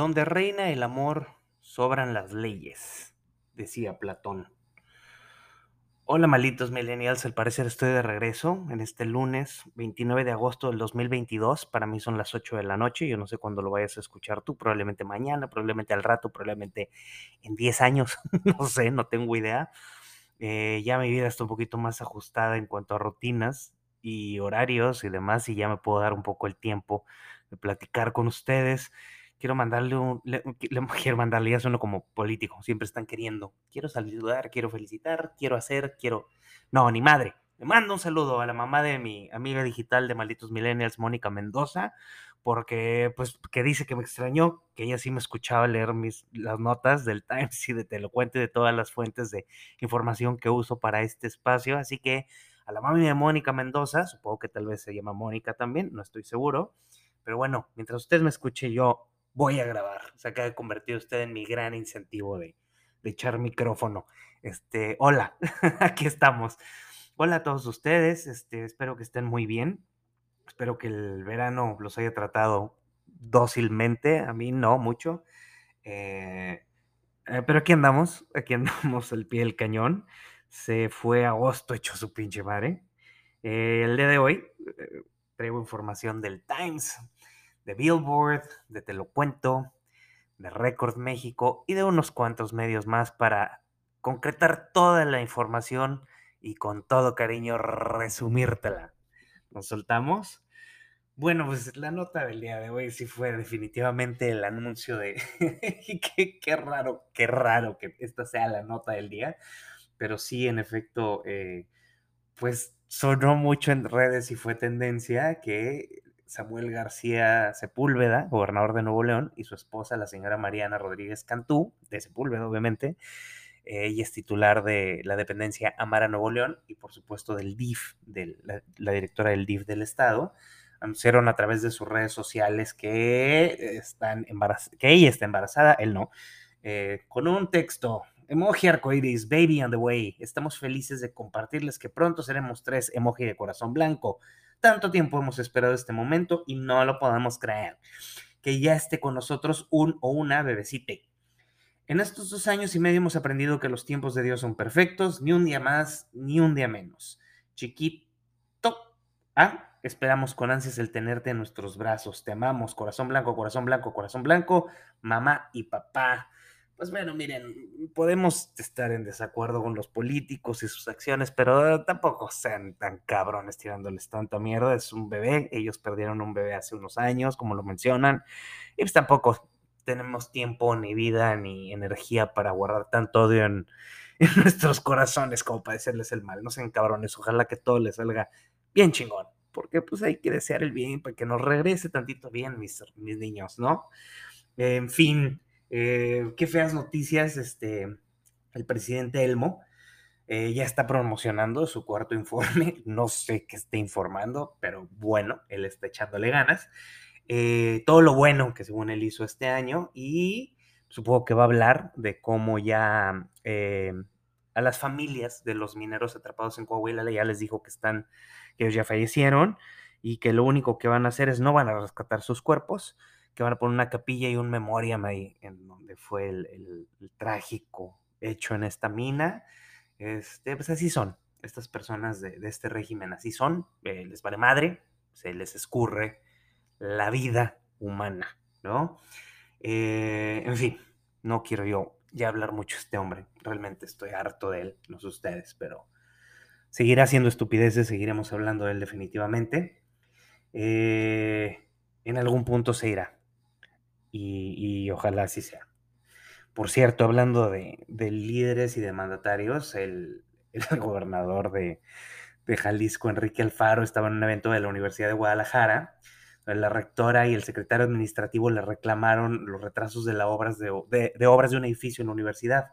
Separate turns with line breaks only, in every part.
Donde reina el amor, sobran las leyes, decía Platón. Hola malitos millennials, al parecer estoy de regreso en este lunes 29 de agosto del 2022. Para mí son las 8 de la noche, yo no sé cuándo lo vayas a escuchar tú, probablemente mañana, probablemente al rato, probablemente en 10 años, no sé, no tengo idea. Eh, ya mi vida está un poquito más ajustada en cuanto a rutinas y horarios y demás, y ya me puedo dar un poco el tiempo de platicar con ustedes quiero mandarle un, le, quiero mandarle, ya sueno como político, siempre están queriendo, quiero saludar, quiero felicitar, quiero hacer, quiero, no, ni madre. Le mando un saludo a la mamá de mi amiga digital de Malditos Millennials, Mónica Mendoza, porque, pues, que dice que me extrañó, que ella sí me escuchaba leer mis, las notas del Times y de Te lo cuento de todas las fuentes de información que uso para este espacio. Así que a la mamá de Mónica Mendoza, supongo que tal vez se llama Mónica también, no estoy seguro. Pero bueno, mientras usted me escuche, yo voy a grabar. Se acaba de convertir usted en mi gran incentivo de, echar micrófono. Este, hola, aquí estamos. Hola a todos ustedes, este, espero que estén muy bien. Espero que el verano los haya tratado dócilmente, a mí no mucho. Eh, eh, pero aquí andamos, aquí andamos al pie del cañón. Se fue agosto hecho su pinche madre. Eh, el día de hoy traigo información del Times de Billboard, de Te lo cuento, de Record México y de unos cuantos medios más para concretar toda la información y con todo cariño resumírtela. ¿Nos soltamos? Bueno, pues la nota del día de hoy sí fue definitivamente el anuncio de... qué, qué, raro, qué raro que esta sea la nota del día, pero sí, en efecto, eh, pues sonó mucho en redes y fue tendencia que Samuel García Sepúlveda, gobernador de Nuevo León, y su esposa, la señora Mariana Rodríguez Cantú, de Sepúlveda, obviamente. Ella es titular de la dependencia Amara Nuevo León y, por supuesto, del DIF, de la, directora del DIF del Estado. Anunciaron a través de sus redes sociales que, están que ella está embarazada, él no, eh, con un texto Emoji arcoiris, baby on the way. Estamos felices de compartirles que pronto seremos tres emoji de corazón blanco. Tanto tiempo hemos esperado este momento y no lo podemos creer. Que ya esté con nosotros un o una bebecite. En estos dos años y medio hemos aprendido que los tiempos de Dios son perfectos, ni un día más, ni un día menos. Chiquito, ¿ah? Esperamos con ansias el tenerte en nuestros brazos. Te amamos, corazón blanco, corazón blanco, corazón blanco, mamá y papá. Pues bueno, miren, podemos estar en desacuerdo con los políticos y sus acciones, pero tampoco sean tan cabrones tirándoles tanta mierda. Es un bebé, ellos perdieron un bebé hace unos años, como lo mencionan, y pues tampoco tenemos tiempo, ni vida, ni energía para guardar tanto odio en, nuestros corazones como para decirles el mal. No sean cabrones, ojalá que todo les salga bien chingón, porque pues hay que desear el bien para que nos regrese tantito bien, mis, mis niños, ¿no? En fin. Eh, qué feas noticias, este, el presidente Elmo eh, ya está promocionando su cuarto informe, no sé qué esté informando, pero bueno, él está echándole ganas. Eh, todo lo bueno que según él hizo este año y supongo que va a hablar de cómo ya a las familias de los mineros atrapados en Coahuila ya les dijo que están, que ellos ya fallecieron y que lo único que van a hacer es no van a rescatar sus cuerpos, que van a poner una capilla y un memoriam ahí, en donde fue el, trágico hecho en esta mina. Este, pues así son estas personas de, este régimen, así son, eh, les vale madre, se les escurre la vida humana, ¿no? Eh, en fin, no quiero yo ya hablar mucho de este hombre, realmente estoy harto de él, no sé ustedes, pero seguirá haciendo estupideces, seguiremos hablando de él definitivamente. Eh, en algún punto se irá, y, ojalá así sea. Por cierto, hablando de, líderes y de mandatarios, el, gobernador de, Jalisco, Enrique Alfaro, estaba en un evento de la Universidad de Guadalajara. La rectora y el secretario administrativo le reclamaron los retrasos de, obras de, obras de un edificio en la universidad.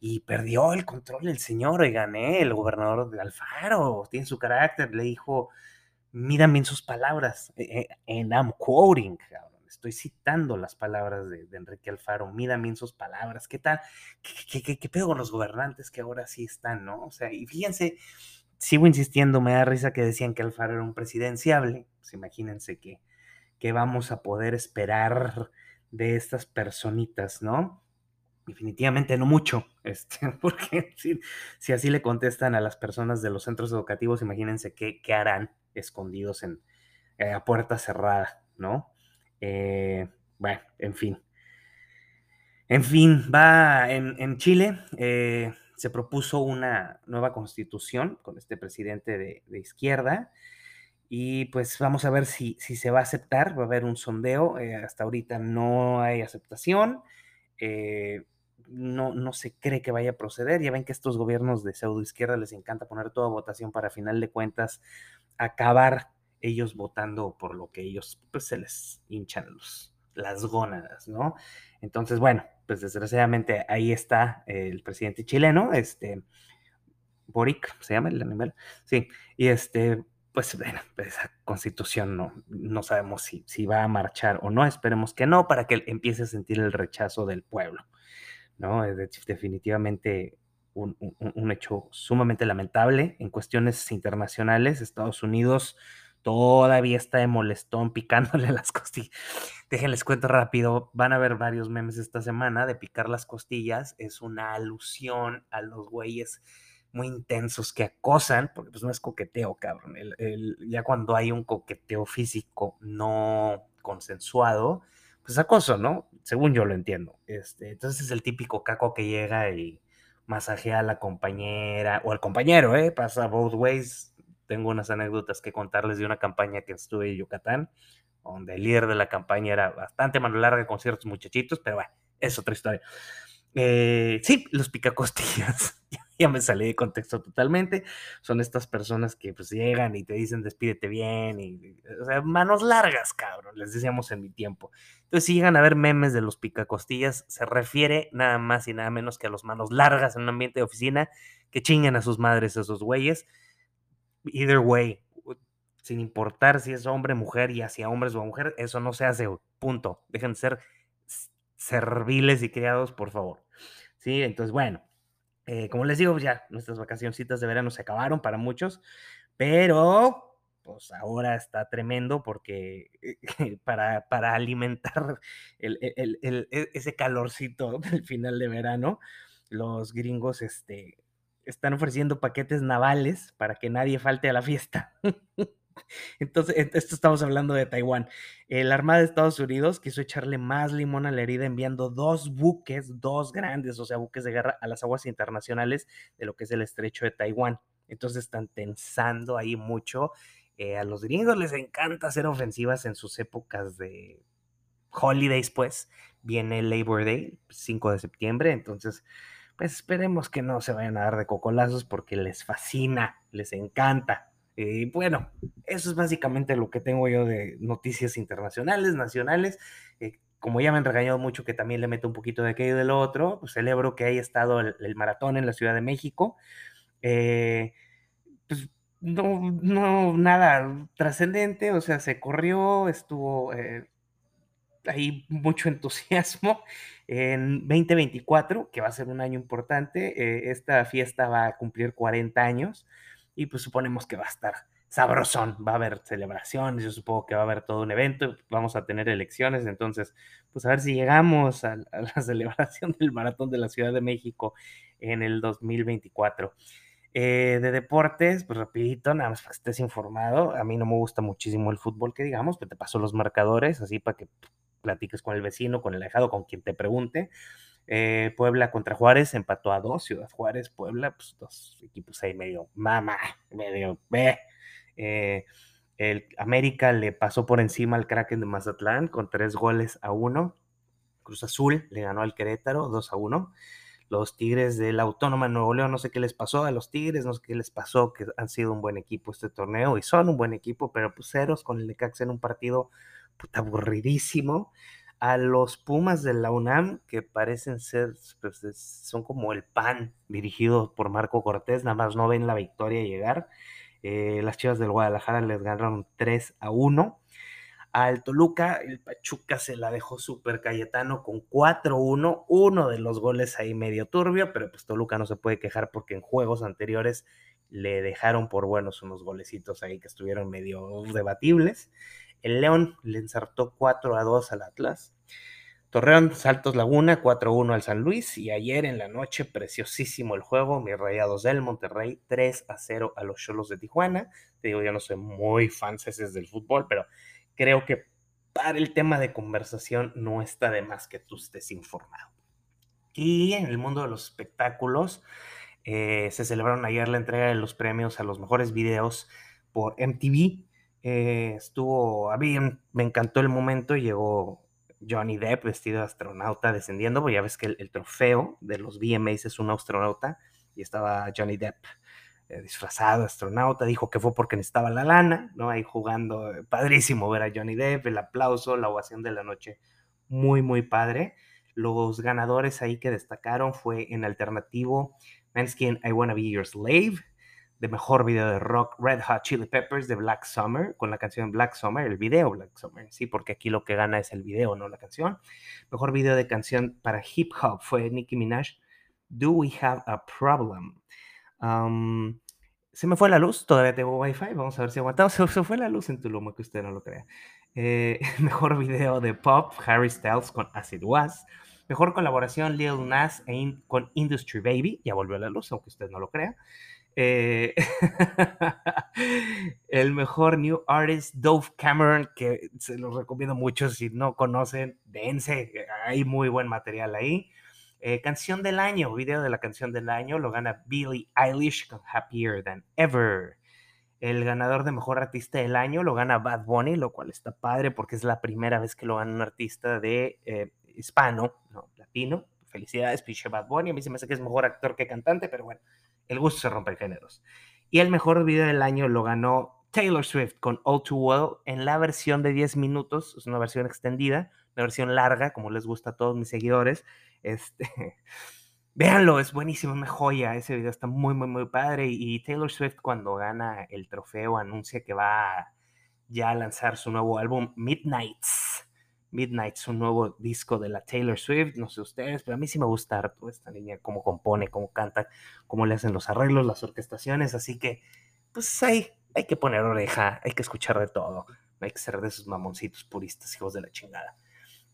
Y perdió el control el señor, oigan, ¿eh? el gobernador de Alfaro, tiene su carácter, le dijo, miran bien sus palabras, en eh, eh, I'm quoting, Estoy citando las palabras de, Enrique Alfaro. Mira bien sus palabras. ¿Qué tal? ¿Qué, qué, qué, pedo con los gobernantes que ahora sí están, no? O sea, y fíjense, sigo insistiendo, me da risa que decían que Alfaro era un presidenciable. Pues imagínense que, que vamos a poder esperar de estas personitas, ¿no? Definitivamente no mucho, este, porque si, así le contestan a las personas de los centros educativos, imagínense qué, qué harán escondidos en, eh, a puerta cerrada, ¿no? Eh, bueno, en fin. En fin, va en, Chile, eh, se propuso una nueva constitución con este presidente de, izquierda y pues vamos a ver si, si, se va a aceptar, va a haber un sondeo, hasta ahorita no hay aceptación, no, no se cree que vaya a proceder, ya ven que estos gobiernos de pseudo izquierda les encanta poner toda votación para final de cuentas acabar ellos votando por lo que ellos pues se les hinchan los, las gónadas, ¿no? Entonces, bueno, pues desgraciadamente ahí está el presidente chileno, este, Boric, se llama el animal, sí, y este, pues bueno, esa constitución no, no sabemos si, si va a marchar o no, esperemos que no, para que empiece a sentir el rechazo del pueblo, ¿no? Es definitivamente un, un, hecho sumamente lamentable en cuestiones internacionales. Estados Unidos todavía está de molestón picándole las costillas. Déjenles cuento rápido, van a ver varios memes esta semana de picar las costillas. Es una alusión a los güeyes muy intensos que acosan, porque pues no es coqueteo, cabrón. ya cuando hay un coqueteo físico no consensuado, pues acoso, ¿no? Según yo lo entiendo. Este, entonces es el típico caco que llega y masajea a la compañera o al compañero, ¿eh? Pasa both ways tengo unas anécdotas que contarles de una campaña que estuve en Yucatán, donde el líder de la campaña era bastante mano larga con ciertos muchachitos, pero bueno, es otra historia. Eh, sí, los picacostillas. ya me salí de contexto totalmente. Son estas personas que pues llegan y te dicen despídete bien. Y, o sea, manos largas, cabrón, les decíamos en mi tiempo. Entonces, si llegan a ver memes de los picacostillas, se refiere nada más y nada menos que a los manos largas en un ambiente de oficina que chingan a sus madres esos güeyes either way, sin importar si es hombre, mujer y hacia hombres o mujer, eso no se hace, punto. Dejen de ser serviles y criados, por favor. Sí, entonces, bueno, eh, como les digo, ya nuestras vacacioncitas de verano se acabaron para muchos, pero pues ahora está tremendo porque para, para alimentar el, el, e, ese calorcito del final de verano, los gringos este, están ofreciendo paquetes navales para que nadie falte a la fiesta. Entonces, esto estamos hablando de Taiwán. La Armada de Estados Unidos quiso echarle más limón a la herida enviando dos buques, dos grandes, o sea, buques de guerra a las aguas internacionales de lo que es el estrecho de Taiwán. Entonces están tensando ahí mucho. Eh, a los gringos les encanta hacer ofensivas en sus épocas de holidays, pues. Viene Labor Day, 5 de septiembre, entonces pues esperemos que no se vayan a dar de cocolazos porque les fascina, les encanta. Y bueno, eso es básicamente lo que tengo yo de noticias internacionales, nacionales. Eh, como ya me han regañado mucho que también le meto un poquito de aquello y de lo otro, pues celebro que haya estado el, maratón en la Ciudad de México. Eh, pues no, no, nada trascendente, o sea, se corrió, estuvo eh, mucho entusiasmo. En 2024, que va a ser un año importante, eh, esta fiesta va a cumplir 40 años y pues suponemos que va a estar sabrosón, va a haber celebraciones, yo supongo que va a haber todo un evento, vamos a tener elecciones, entonces, pues a ver si llegamos a, la celebración del Maratón de la Ciudad de México en el 2024. Eh, de deportes, pues rapidito, nada más para que estés informado. A mí no me gusta muchísimo el fútbol, que digamos, pero te paso los marcadores, así para que platiques con el vecino, con el alejado, con quien te pregunte. Eh, Puebla contra Juárez empató a dos, Ciudad Juárez, Puebla, pues dos equipos ahí medio mama, medio ve. Eh, el América le pasó por encima al Kraken de Mazatlán con tres goles a uno. Cruz Azul le ganó al Querétaro 2 a 1. Los Tigres de la Autónoma de Nuevo León, no sé qué les pasó a los Tigres, no sé qué les pasó, que han sido un buen equipo este torneo y son un buen equipo, pero pues ceros con el Necaxa en un partido aburridísimo. A los Pumas de la UNAM, que parecen ser, pues, son como el pan dirigido por Marco Cortés, nada más no ven la victoria llegar. Eh, las Chivas del Guadalajara les ganaron 3 a 1. al Toluca. El Pachuca se la dejó súper Cayetano con 4-1, uno de los goles ahí medio turbio, pero pues Toluca no se puede quejar porque en juegos anteriores le dejaron por buenos unos golecitos ahí que estuvieron medio debatibles. El León le ensartó 4 2 al Atlas. Torreón, Saltos Laguna, 4-1 al San Luis. Y ayer en la noche, preciosísimo el juego. Mis rayados del Monterrey, 3-0 a los Cholos de Tijuana. Te digo, yo no soy muy fan del fútbol, pero creo que para el tema de conversación no está de más que tú estés informado. Y en el mundo de los espectáculos, eh, se celebraron ayer la entrega de los premios a los mejores videos por MTV. Eh, estuvo, a mí me encantó el momento, llegó Johnny Depp vestido de astronauta descendiendo, porque ya ves que el, trofeo de los VMAs es un astronauta y estaba Johnny Depp eh, disfrazado de astronauta, dijo que fue porque necesitaba la lana, ¿no? Ahí jugando, padrísimo ver a Johnny Depp, el aplauso, la ovación de la noche, muy, muy padre. Los ganadores ahí que destacaron fue en alternativo Manskin, I Wanna Be Your Slave, de mejor video de rock Red Hot Chili Peppers de Black Summer, con la canción Black Summer, el video Black Summer, sí, porque aquí lo que gana es el video, no la canción. Mejor video de canción para hip hop fue Nicki Minaj, Do We Have a Problem? se me fue la luz, todavía tengo wifi, vamos a ver si aguantamos. Se, se fue la luz en Tulum, que usted no lo crea. Eh, mejor video de pop, Harry Styles con Acid Was. Mejor colaboración, Lil Nas con Industry Baby. Ya volvió a la luz, aunque usted no lo crea. Eh, el mejor New Artist, Dove Cameron, que se los recomiendo mucho si no conocen, dense, hay muy buen material ahí. Eh, canción del año, video de la canción del año, lo gana Billie Eilish Happier Than Ever. El ganador de mejor artista del año lo gana Bad Bunny, lo cual está padre porque es la primera vez que lo gana un artista de eh, hispano, no, latino. Felicidades, pinche Bad Bunny. A mí se me hace que es mejor actor que cantante, pero bueno, el gusto se rompe en géneros. Y el mejor video del año lo ganó Taylor Swift con All Too Well en la versión de 10 minutos. Es una versión extendida, una versión larga, como les gusta a todos mis seguidores. Este. Véanlo, es buenísimo, una joya. Ese video está muy, muy, muy padre. Y Taylor Swift, cuando gana el trofeo, anuncia que va ya a lanzar su nuevo álbum, Midnights. Midnight un nuevo disco de la Taylor Swift, no sé ustedes, pero a mí sí me gusta harto esta niña, cómo compone, cómo canta, cómo le hacen los arreglos, las orquestaciones, así que pues hay, hay que poner oreja, hay que escuchar de todo, no hay que ser de esos mamoncitos puristas, hijos de la chingada.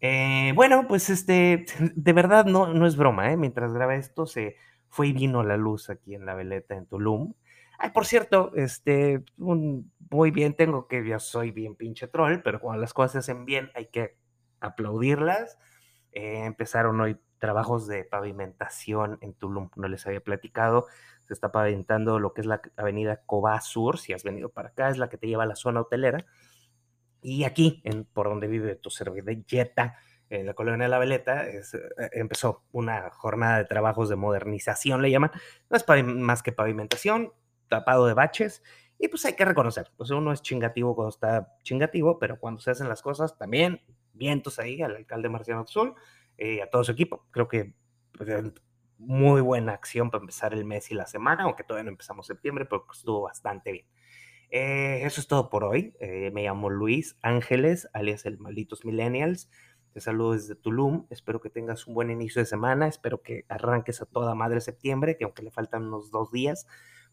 Eh, bueno, pues este, de verdad no, no es broma, ¿eh? mientras graba esto se fue y vino la luz aquí en la veleta en Tulum. Ay, por cierto, este, muy bien, tengo que, ya soy bien pinche troll, pero cuando las cosas se hacen bien hay que aplaudirlas. Eh, empezaron hoy trabajos de pavimentación en Tulum, no les había platicado. Se está pavimentando lo que es la avenida Cobá Sur, si has venido para acá, es la que te lleva a la zona hotelera. Y aquí, en, por donde vive tu servilleta, en la colonia de la Veleta, eh, empezó una jornada de trabajos de modernización, le llaman. No es más que pavimentación, tapado de baches, y pues hay que reconocer, pues uno es chingativo cuando está chingativo, pero cuando se hacen las cosas también vientos ahí al alcalde Marciano Azul y eh, a todo su equipo. Creo que pues, muy buena acción para empezar el mes y la semana, aunque todavía no empezamos septiembre, pero estuvo bastante bien. Eh, eso es todo por hoy. Eh, me llamo Luis Ángeles, alias el Malditos Millennials. Te saludo desde Tulum. Espero que tengas un buen inicio de semana. Espero que arranques a toda madre septiembre, que aunque le faltan unos dos días,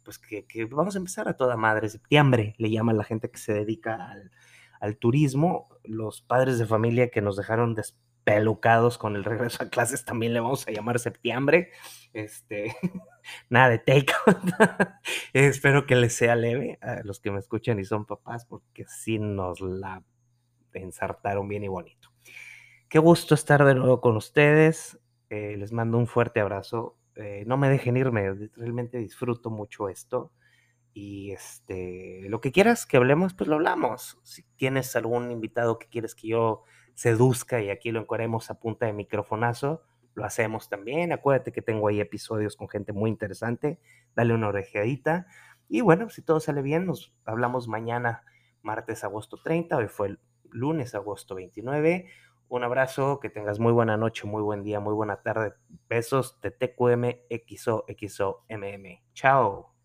pues que, que vamos a empezar a toda madre septiembre. Le llama la gente que se dedica al, al turismo, los padres de familia que nos dejaron despelucados con el regreso a clases también le vamos a llamar septiembre. Este, nada de take. Espero que les sea leve a los que me escuchan y son papás, porque sí nos la ensartaron bien y bonito. Qué gusto estar de nuevo con ustedes. Eh, les mando un fuerte abrazo. Eh, no me dejen irme, realmente disfruto mucho esto. Y este, lo que quieras que hablemos, pues lo hablamos. Si tienes algún invitado que quieres que yo seduzca y aquí lo encuadremos a punta de microfonazo, lo hacemos también. Acuérdate que tengo ahí episodios con gente muy interesante. Dale una orejeadita. Y bueno, si todo sale bien, nos hablamos mañana, martes, agosto 30. Hoy fue el lunes, agosto 29. Un abrazo, que tengas muy buena noche, muy buen día, muy buena tarde. Besos de TQM XO XO MM. Chao.